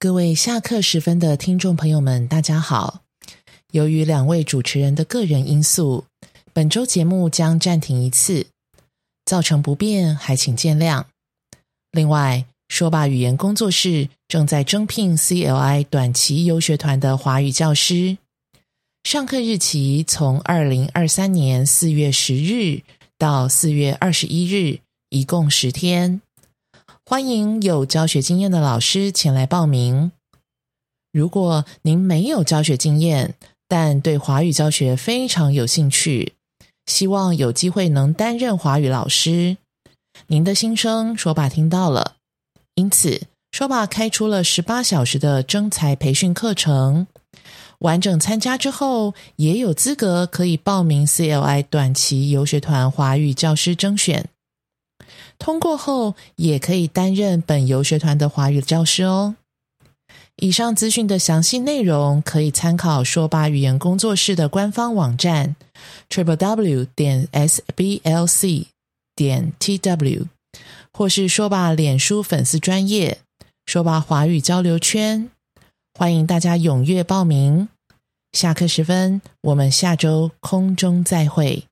各位下课时分的听众朋友们，大家好。由于两位主持人的个人因素，本周节目将暂停一次，造成不便，还请见谅。另外，说吧语言工作室正在征聘 CLI 短期游学团的华语教师，上课日期从二零二三年四月十日到四月二十一日，一共十天。欢迎有教学经验的老师前来报名。如果您没有教学经验，但对华语教学非常有兴趣，希望有机会能担任华语老师，您的心声说吧听到了。因此，说吧开出了十八小时的征才培训课程，完整参加之后，也有资格可以报名 CLI 短期游学团华语教师征选。通过后，也可以担任本游学团的华语教师哦。以上资讯的详细内容可以参考说吧语言工作室的官方网站 triple w 点 s b l c 点 t w，或是说吧脸书粉丝专业说吧华语交流圈，欢迎大家踊跃报名。下课时分，我们下周空中再会。